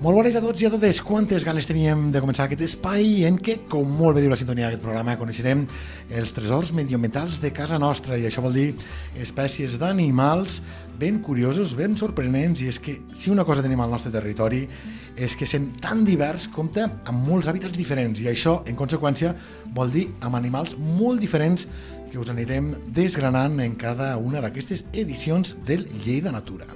Molt bones a tots i a totes. Quantes ganes teníem de començar aquest espai en què, com molt bé diu la sintonia d'aquest programa, coneixerem els tresors medioambientals de casa nostra i això vol dir espècies d'animals ben curiosos, ben sorprenents i és que si una cosa tenim al nostre territori és que sent tan divers compta amb molts hàbitats diferents i això, en conseqüència, vol dir amb animals molt diferents que us anirem desgranant en cada una d'aquestes edicions del Llei de Natura.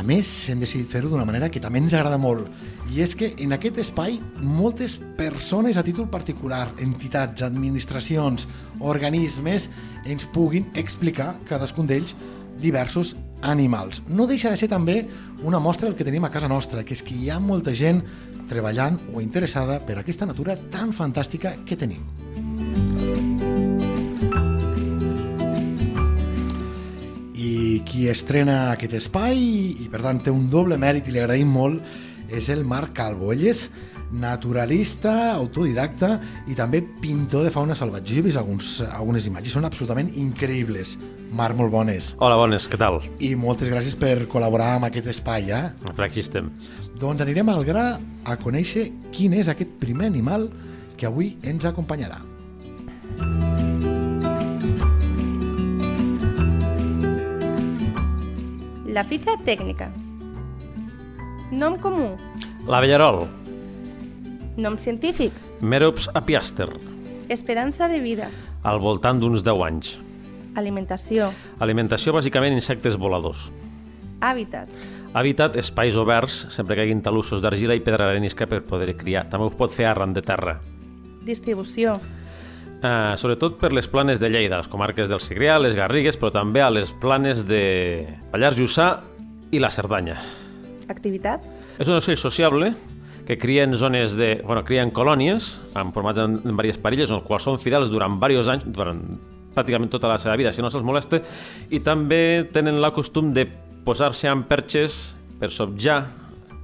A més, hem decidit fer-ho d'una manera que també ens agrada molt. I és que en aquest espai moltes persones a títol particular, entitats, administracions, organismes, ens puguin explicar cadascun d'ells diversos animals. No deixa de ser també una mostra del que tenim a casa nostra, que és que hi ha molta gent treballant o interessada per aquesta natura tan fantàstica que tenim. Qui estrena aquest espai, i per tant té un doble mèrit i li agraïm molt, és el Marc Calvo. Ell és naturalista, autodidacta i també pintor de fauna salvatge. Jo he vist alguns, algunes imatges, són absolutament increïbles. Marc, molt bones. Hola, bones, què tal? I moltes gràcies per col·laborar amb aquest espai, eh? Per aquí estem. Doncs anirem al gra a conèixer quin és aquest primer animal que avui ens acompanyarà. La fitxa tècnica. Nom comú. L'avellarol, Nom científic. Merops apiaster, Esperança de vida. al voltant d'uns 10 anys. Alimentació. Alimentació, bàsicament, insectes voladors. Hàbitat. Hàbitat, espais oberts, sempre que hagin talussos d'argila i pedra arenisca per poder criar. També ho pot fer arran de terra. Distribució. Eh, sobretot per les planes de Lleida, les comarques del Segrià, les Garrigues, però també a les planes de Pallars Jussà i la Cerdanya. Activitat. És un ocell sociable que cria en zones de... Bueno, cria en colònies, amb formats en, en diverses parelles, en quals són fidels durant diversos anys, durant pràcticament tota la seva vida, si no se'ls molesta, i també tenen la costum de posar-se en perxes per sobjar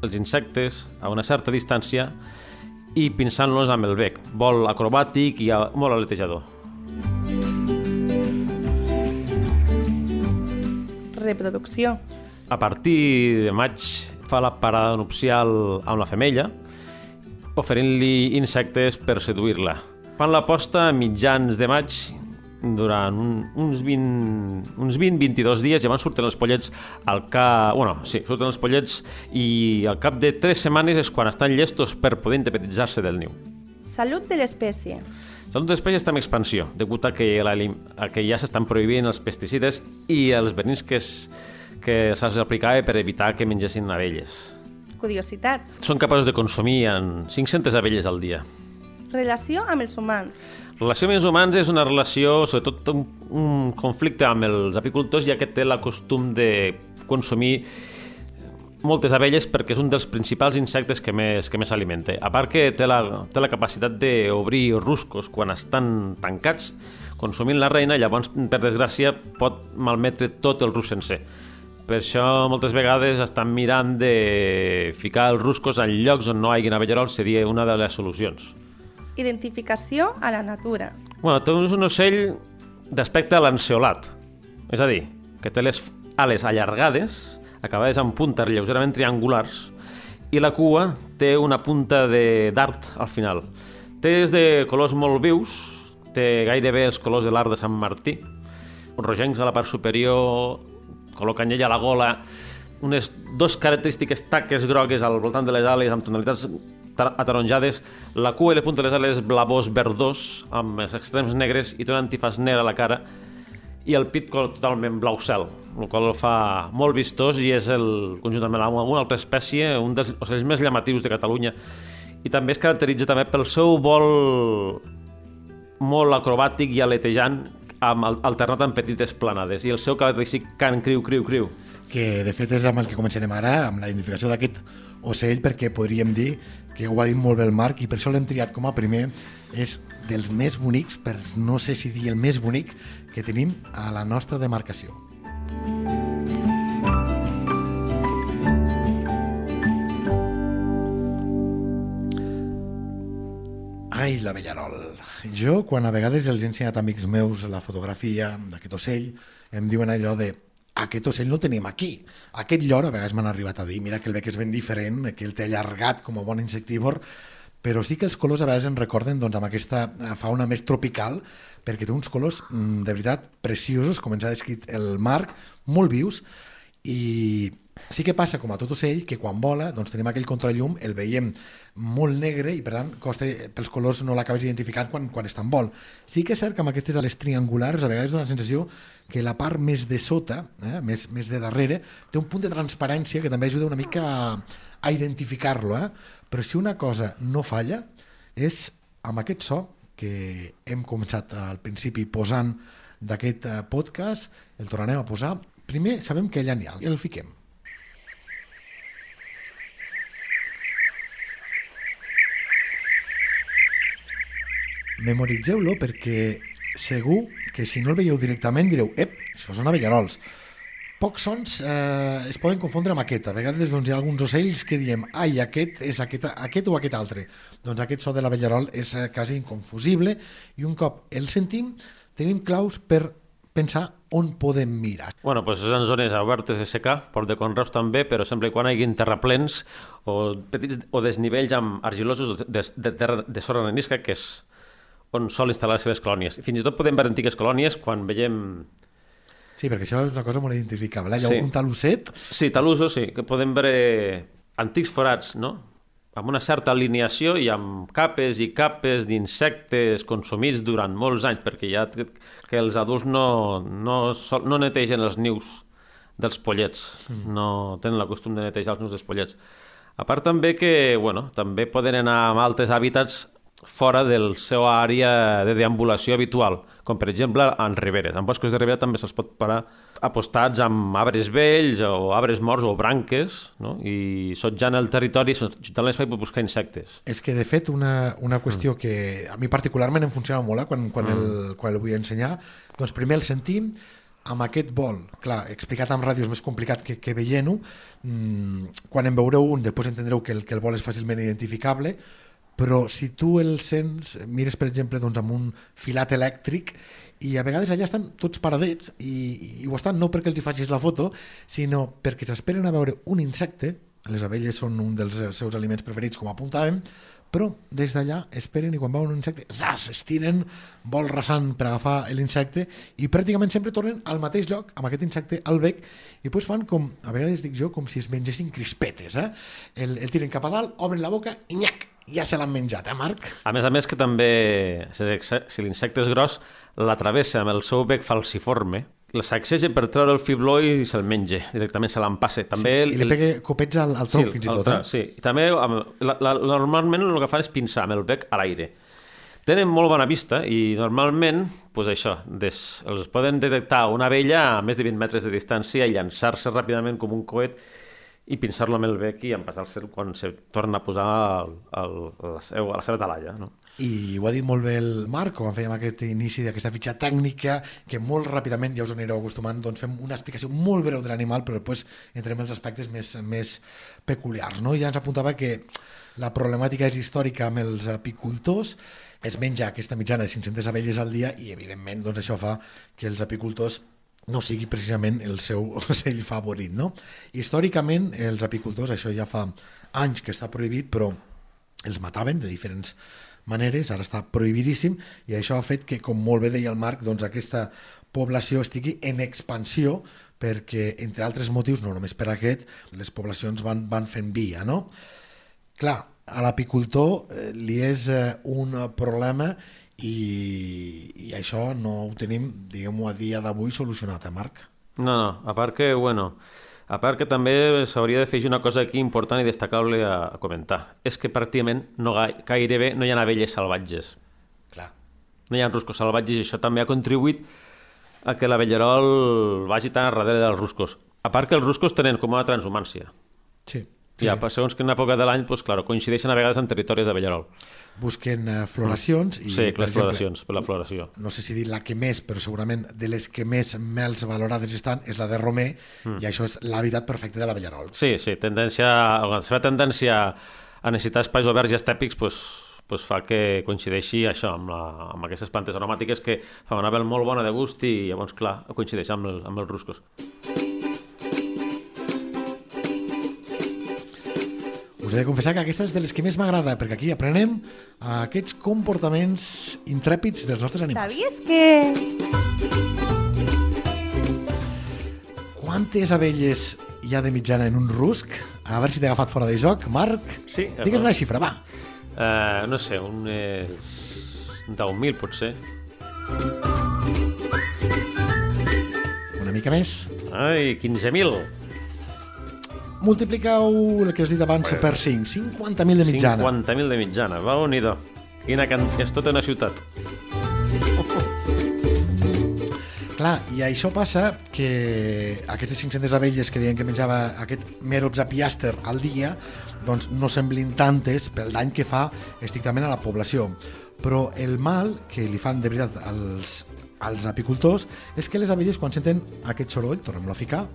els insectes a una certa distància i pinçant-los amb el bec. Vol acrobàtic i a- molt aletejador. Reproducció. A partir de maig fa la parada nupcial amb la femella, oferint-li insectes per seduir-la. Fan la posta a mitjans de maig durant un, uns 20 uns 20-22 dies, llavors surten els pollets al cap... Bueno, sí, surten els pollets i al cap de 3 setmanes és quan estan llestos per poder independentitzar-se del niu. Salut de l'espècie. Salut d'espècie està en expansió, degut a que, la, a que ja s'estan prohibint els pesticides i els verins que es, que se'ls aplicava per evitar que mengessin abelles. Curiositat. Són capaços de consumir en 500 abelles al dia. Relació amb els humans. Relació amb els humans és una relació, sobretot un, un conflicte amb els apicultors, ja que té la costum de consumir moltes abelles perquè és un dels principals insectes que més, que més s'alimenta. A part que té la, té la capacitat d'obrir ruscos quan estan tancats, consumint la reina, llavors, per desgràcia, pot malmetre tot el rus sencer. Per això moltes vegades estan mirant de ficar els ruscos en llocs on no hi hagi avellerols seria una de les solucions. Identificació a la natura. Bueno, té un ocell d'aspecte lanceolat, és a dir, que té les ales allargades, acabades amb puntes lleugerament triangulars, i la cua té una punta de dart al final. Té és de colors molt vius, té gairebé els colors de l'art de Sant Martí, rogencs a la part superior, color canyella a la gola, unes dos característiques taques grogues al voltant de les ales amb tonalitats ataronjades, la cua i la punta de les ales blavós verdós amb els extrems negres i té un antifàs negre a la cara i el pit totalment blau cel, el qual el fa molt vistós i és el, conjuntament amb una altra espècie, un dels ocells més llamatius de Catalunya i també es caracteritza també pel seu vol molt acrobàtic i aletejant amb, al- alternat amb petites planades i el seu característic cant criu, criu, criu. que de fet és amb el que començarem ara, amb la identificació d'aquest ocell, perquè podríem dir que ho ha dit molt bé el Marc, i per això l'hem triat com a primer, és dels més bonics, per no sé si dir el més bonic, que tenim a la nostra demarcació. Ai, la Bellarol. Jo, quan a vegades els he ensenyat amics meus la fotografia d'aquest ocell, em diuen allò de aquest ocell no el tenim aquí. Aquest llor, a vegades m'han arribat a dir, mira que el bec és ben diferent, que el té allargat com a bon insectívor, però sí que els colors a vegades ens recorden doncs, amb aquesta eh, fauna més tropical, perquè té uns colors mm, de veritat preciosos, com ens ha descrit el Marc, molt vius, i sí que passa com a tot ocell que quan vola doncs tenim aquell contrallum, el veiem molt negre i per tant costa, pels colors no l'acabes identificant quan, quan està en vol. Sí que és cert que amb aquestes ales triangulars a vegades dona la sensació que la part més de sota, eh, més, més de darrere, té un punt de transparència que també ajuda una mica a, a identificar-lo. Eh? Però si una cosa no falla és amb aquest so que hem començat al principi posant d'aquest eh, podcast, el tornarem a posar. Primer sabem que allà n'hi ha, el fiquem. Memoritzeu-lo perquè segur que si no el veieu directament direu, ep, això són avellarols pocs sons eh, es poden confondre amb aquest. A vegades doncs, hi ha alguns ocells que diem ai, aquest és aquest, aquest o aquest altre. Doncs aquest so de la vellarol és eh, quasi inconfusible i un cop el sentim tenim claus per pensar on podem mirar. Bueno, pues és en zones obertes de secar, port de conreus també, però sempre quan hi hagi terraplens o petits o desnivells amb argilosos de, de, terra, de sorra que és on sol instal·lar les seves colònies. Fins i tot podem veure antigues colònies quan veiem Sí, perquè això és una cosa molt identificable. Hi ha Sí. un talusset Sí, talusos, sí, que podem veure antics forats, no? amb una certa alineació i amb capes i capes d'insectes consumits durant molts anys, perquè ja que que els adults no, no, sol, no netegen els nius dels pollets, mm. no tenen la costum de netejar els nius dels pollets. A part també que, bueno, també poden anar a altres hàbitats fora del seu àrea de deambulació habitual, com per exemple en riberes. En boscos de ribera també se'ls pot parar apostats amb arbres vells o arbres morts o branques, no? i sotjant el territori, sotjant l'espai per buscar insectes. És que, de fet, una, una qüestió que a mi particularment em funciona molt eh, quan, quan, el, quan el vull ensenyar, doncs primer el sentim, amb aquest vol, clar, explicat amb ràdio és més complicat que, que veient-ho, mm, quan en veureu un, després entendreu que el, que el vol és fàcilment identificable, però si tu el sents, mires per exemple doncs, amb un filat elèctric i a vegades allà estan tots paradets i, i ho estan no perquè els hi facis la foto, sinó perquè s'esperen a veure un insecte, les abelles són un dels seus aliments preferits com apuntàvem, però des d'allà esperen i quan veuen un insecte, zas, estiren, vol rasant per agafar l'insecte i pràcticament sempre tornen al mateix lloc, amb aquest insecte al bec, i doncs fan com, a vegades dic jo, com si es mengessin crispetes, eh? El, el tiren cap a dalt, obren la boca i nyac, ja se l'han menjat, eh, Marc? A més a més que també, si l'insecte és gros, l'atravessa amb el seu bec falciforme, la sacseja per treure el fibló i se'l menja, directament se l'empasse. També I li pega copets al, al tronc, sí, fins i el tot, eh? Sí, i també amb, la, la, normalment el que fan és pinçar amb el bec a l'aire. Tenen molt bona vista i normalment, pues això, des, els poden detectar una abella a més de 20 metres de distància i llançar-se ràpidament com un coet i pinçar-lo amb el bec i empassar-se quan se torna a posar el, el, la, seu, la seva talalla. No? I ho ha dit molt bé el Marc, quan fèiem aquest inici d'aquesta fitxa tècnica, que molt ràpidament, ja us anireu acostumant, doncs fem una explicació molt breu de l'animal, però després entrem als aspectes més, més peculiars. No? Ja ens apuntava que la problemàtica és històrica amb els apicultors, es menja aquesta mitjana de 500 abelles al dia i, evidentment, doncs això fa que els apicultors no sigui precisament el seu ocell favorit. No? Històricament, els apicultors, això ja fa anys que està prohibit, però els mataven de diferents maneres, ara està prohibidíssim, i això ha fet que, com molt bé deia el Marc, doncs aquesta població estigui en expansió perquè, entre altres motius, no només per aquest, les poblacions van, van fent via, no? Clar, a l'apicultor eh, li és eh, un problema i, i això no ho tenim, diguem-ho, a dia d'avui solucionat, eh, Marc? No, no, a part que, bueno, a part que també s'hauria de fer una cosa aquí important i destacable a, a comentar. És que pràcticament no, gai- gairebé no hi ha abelles salvatges. Clar. No hi ha ruscos salvatges i això també ha contribuït a que l'avellerol vagi tan a darrere dels ruscos. A part que els ruscos tenen com una transhumància. Sí. Sí, ja, sí. segons quina època de l'any, doncs, claro, coincideixen a vegades en territoris d'avellerol. Busquen eh, floracions i, Sí, per les floracions, per la floració. no sé si dir la que més, però segurament de les que més mels valorades estan és la de Romer, mm. i això és l'hàbitat perfecte de la Bellarol. Sí, sí, tendència, la seva tendència a necessitar espais oberts i estèpics pues, pues fa que coincideixi això amb, la, amb aquestes plantes aromàtiques que fa una pell molt bona de gust i llavors, clar, coincideix amb, el, amb els ruscos. Us he de confessar que aquesta és de les que més m'agrada, perquè aquí aprenem aquests comportaments intrèpids dels nostres animals. Sabies que... Quantes abelles hi ha de mitjana en un rusc? A veure si t'he agafat fora de joc. Marc, Sí, digues una xifra, va. Uh, no sé, unes 10.000 potser. Una mica més. Ai, 15.000. Multipliqueu el que has dit abans per 5. 50.000 de mitjana. 50.000 de mitjana, va unir Quina can... És tota una ciutat. Clar, i això passa que aquestes 500 abelles que deien que menjava aquest meroxapiàster al dia doncs no semblin tantes pel dany que fa estrictament a la població. Però el mal que li fan de veritat als, als apicultors és que les abelles quan senten aquest soroll, tornem-lo a ficar,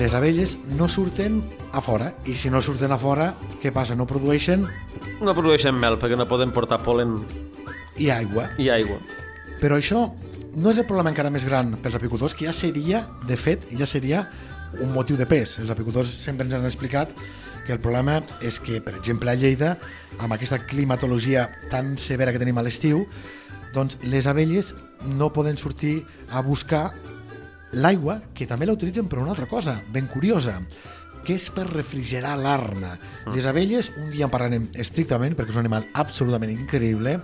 les abelles no surten a fora i si no surten a fora, què passa? No produeixen No produeixen mel perquè no poden portar polen i aigua. i aigua. Però això no és el problema encara més gran pels apicultors, que ja seria, de fet, ja seria un motiu de pes. Els apicultors sempre ens han explicat que el problema és que, per exemple, a Lleida, amb aquesta climatologia tan severa que tenim a l'estiu, doncs les abelles no poden sortir a buscar l'aigua, que també la utilitzen per una altra cosa, ben curiosa, que és per refrigerar l'arna. Les abelles, un dia en parlarem estrictament, perquè és un animal absolutament increïble,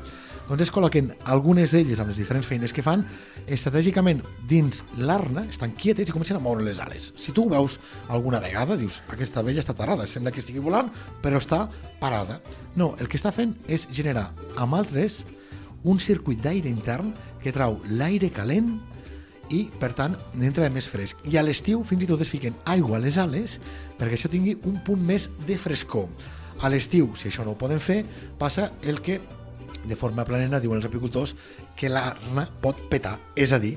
doncs es col·loquen algunes d'elles amb les diferents feines que fan estratègicament dins l'arna, estan quietes i comencen a moure les ales. Si tu ho veus alguna vegada, dius, aquesta abella està parada, sembla que estigui volant, però està parada. No, el que està fent és generar amb altres un circuit d'aire intern que trau l'aire calent i, per tant, n'entra de més fresc. I a l'estiu fins i tot es fiquen aigua a les ales perquè això tingui un punt més de frescor. A l'estiu, si això no ho poden fer, passa el que de forma planera diuen els apicultors que l'arna pot petar, és a dir,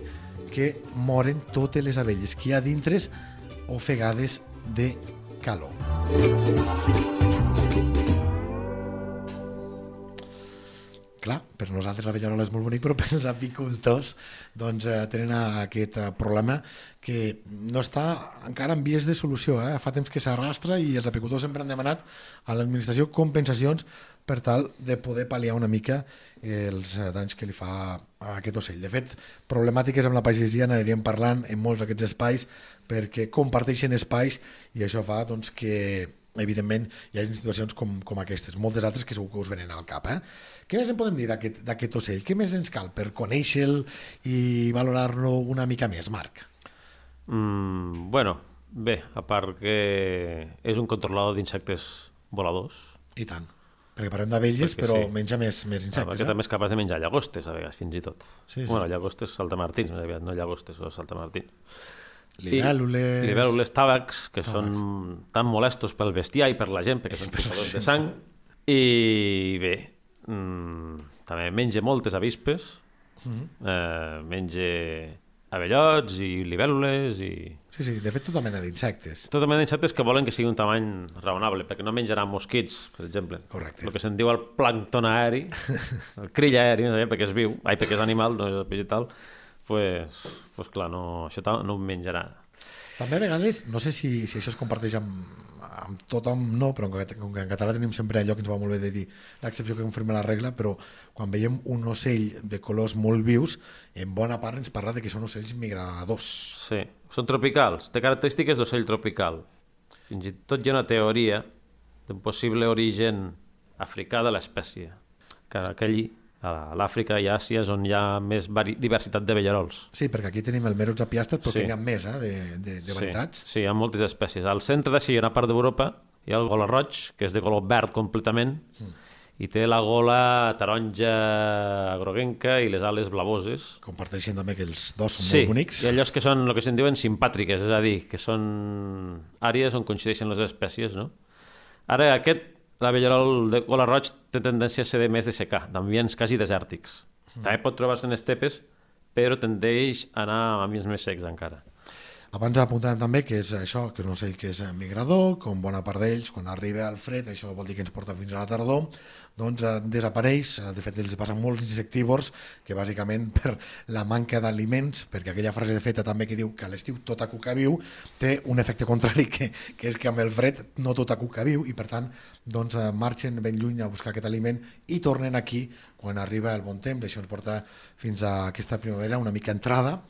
que moren totes les abelles que hi ha dintres ofegades de calor. Clar, per nosaltres la Bellarola és molt bonic, però per als apicultors doncs, eh, tenen aquest eh, problema que no està encara en vies de solució. Eh? Fa temps que s'arrastra i els apicultors sempre han demanat a l'administració compensacions per tal de poder pal·liar una mica els eh, danys que li fa a aquest ocell. De fet, problemàtiques amb la pagesia n'aniríem parlant en molts d'aquests espais perquè comparteixen espais i això fa doncs, que evidentment hi ha situacions com, com aquestes, moltes altres que segur que us venen al cap. Eh? Què més en podem dir d'aquest ocell? Què més ens cal per conèixer-lo i valorar-lo una mica més, Marc? Mm, bueno, bé, a part que és un controlador d'insectes voladors, I tant. Perquè parlem d'abelles, però sí. menja més, més Ah, insectes. perquè també és capaç de menjar llagostes, a vegades, fins i tot. Sí, sí. Bueno, llagostes, saltamartins, més aviat, no llagostes, o saltamartins. Libèl·lules... Libèl·lules tàbacs, que són tan molestos pel bestiar i per la gent, perquè són xupadors de sang. I bé, mm, també menja moltes avispes, Mm-hmm. eh, menja abellots i libèl·lules i Sí, sí, de fet tota mena d'insectes. tota mena d'insectes que volen que sigui un tamany raonable, perquè no menjarà mosquits, per exemple. Correcte. El que se'n diu el plàncton aeri, el krill aeri, no sé, perquè és viu, ai, perquè és animal, no és vegetal, pues, pues clar, no, això no ho menjarà. També a vegades, no sé si, si això es comparteix amb, amb tothom, no, però com que, com que en català tenim sempre allò que ens va molt bé de dir l'excepció que confirma la regla, però quan veiem un ocell de colors molt vius, en bona part ens parla de que són ocells migradors. Sí, són tropicals, té característiques d'ocell tropical. Fins i tot hi ha una teoria d'un possible origen africà de l'espècie, que aquell, a l'Àfrica i Àsia és on hi ha més diversitat de vellarols. Sí, perquè aquí tenim el Merox apiastre, però Sí. sí. n'hi ha més eh, de, de, de varietats. Sí, sí, hi ha moltes espècies. Al centre i una part d'Europa hi ha el gola roig, que és de color verd completament, mm. i té la gola taronja groguenca i les ales blavoses. Comparteixen també que els dos són Sí, molt bonics. i allò que són el que se'n diuen simpàtriques, és a dir, que són àrees on coincideixen les espècies, no? Ara, aquest, la bellarol de gola roig té tendència a ser de més de secar, d'ambients quasi desèrtics. Mm. També pot trobar-se en estepes, però tendeix a anar a ambients més secs encara. Abans apuntàvem també que és això, que és un ocell que és migrador, com bona part d'ells, quan arriba el fred, això vol dir que ens porta fins a la tardor, doncs eh, desapareix, eh, de fet els passen molts insectívors que bàsicament per la manca d'aliments, perquè aquella frase feta també que diu que a l'estiu tota cuca viu, té un efecte contrari que, que és que amb el fred no tota cuca viu i per tant doncs, eh, marxen ben lluny a buscar aquest aliment i tornen aquí quan arriba el bon temps, això ens porta fins a aquesta primavera una mica entrada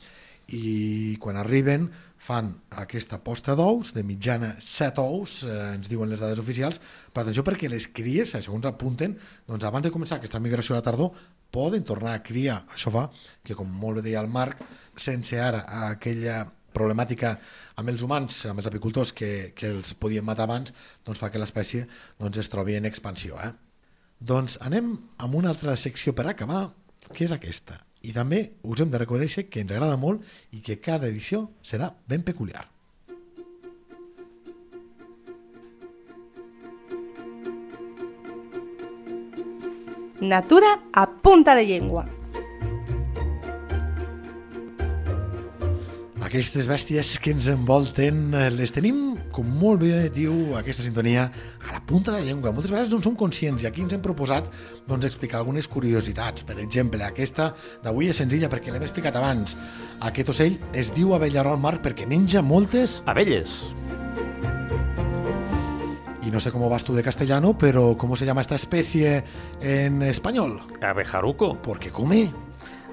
i quan arriben fan aquesta posta d'ous, de mitjana 7 ous, eh, ens diuen les dades oficials, però atenció perquè les cries, eh, segons apunten, doncs abans de començar aquesta migració a la tardor, poden tornar a criar. Això fa que, com molt bé deia el Marc, sense ara aquella problemàtica amb els humans, amb els apicultors que, que els podien matar abans, doncs fa que l'espècie doncs, es trobi en expansió. Eh? Doncs anem amb una altra secció per acabar, que és aquesta. I també us hem de reconèixer que ens agrada molt i que cada edició serà ben peculiar. Natura a punta de llengua. Aquestes bèsties que ens envolten eh, les tenim, com molt bé diu aquesta sintonia, a la punta de la llengua. Moltes vegades no en som conscients i aquí ens hem proposat doncs, explicar algunes curiositats. Per exemple, aquesta d'avui és senzilla perquè l'hem explicat abans. Aquest ocell es diu abellarol mar perquè menja moltes... Abelles. Y no sé cómo vas tú de castellano, pero ¿cómo se llama esta especie en español? Abejaruco. Porque come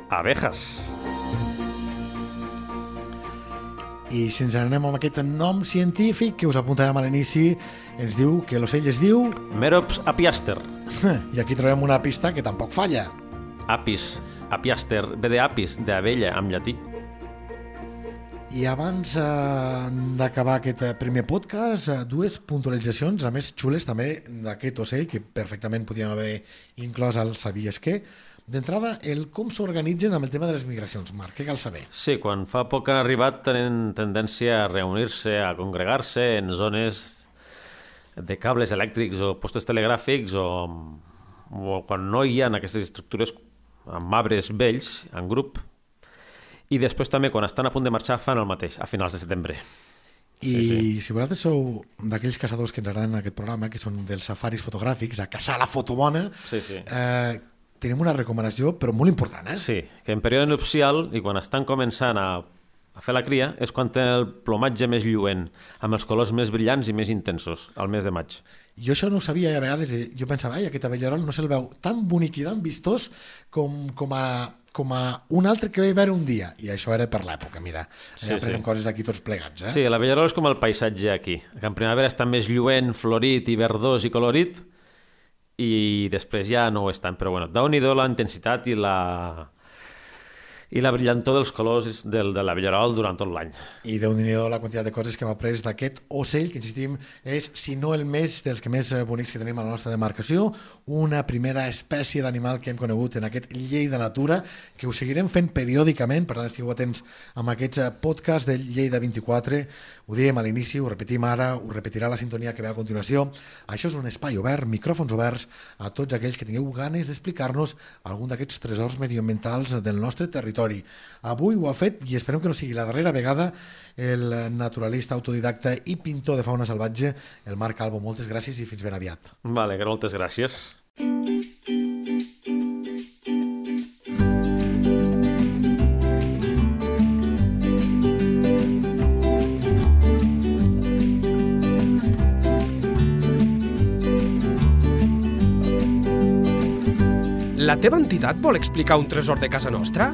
Abejas. I si ens anem amb aquest nom científic que us apuntàvem a l'inici, ens diu que l'ocell es diu... Merops apiaster. I aquí trobem una pista que tampoc falla. Apis, apiaster, ve de apis, d'abella, en llatí. I abans eh, d'acabar aquest eh, primer podcast, eh, dues puntualitzacions, a més xules també, d'aquest ocell, que perfectament podíem haver inclòs al Sabies què. D'entrada, el com s'organitzen amb el tema de les migracions. Marc, què cal saber? Sí, quan fa poc han arribat tenen tendència a reunir-se, a congregar-se en zones de cables elèctrics o postes telegràfics o, o quan no hi ha aquestes estructures amb arbres vells, en grup, i després també quan estan a punt de marxar fan el mateix, a finals de setembre. I sí, si vosaltres sou d'aquells caçadors que ens agraden en aquest programa, que són dels safaris fotogràfics, a caçar la foto bona, Sí, sí. eh, tenim una recomanació, però molt important, eh? Sí, que en període nupcial i quan estan començant a, a fer la cria és quan tenen el plomatge més lluent, amb els colors més brillants i més intensos, al mes de maig. Jo això no ho sabia a vegades eh, jo pensava, ai, aquest abellarol no se'l veu tan bonic i tan vistós com, com, a, com a un altre que vaig veure un dia. I això era per l'època, mira. Sí, Sí, aprenem sí. sí. coses aquí tots plegats, eh? Sí, l'abellarol és com el paisatge aquí, que en primavera està més lluent, florit i verdós i colorit, i després ja no ho és tant, però bueno, déu nhi la intensitat i la i la brillantor dels colors del, de l'abellarol durant tot l'any. I déu nhi la quantitat de coses que hem après d'aquest ocell, que insistim, és, si no el més dels que més eh, bonics que tenim a la nostra demarcació, una primera espècie d'animal que hem conegut en aquest Llei de Natura, que ho seguirem fent periòdicament, per tant estigueu atents amb aquests eh, podcasts del Llei de 24, ho diem a l'inici, ho repetim ara, ho repetirà la sintonia que ve a continuació. Això és un espai obert, micròfons oberts a tots aquells que tingueu ganes d'explicar-nos algun d'aquests tresors medioambientals del nostre territori. Avui ho ha fet, i esperem que no sigui la darrera vegada, el naturalista autodidacta i pintor de fauna salvatge, el Marc Albo. Moltes gràcies i fins ben aviat. Vale, moltes gràcies. La teva entitat vol explicar un tresor de casa nostra?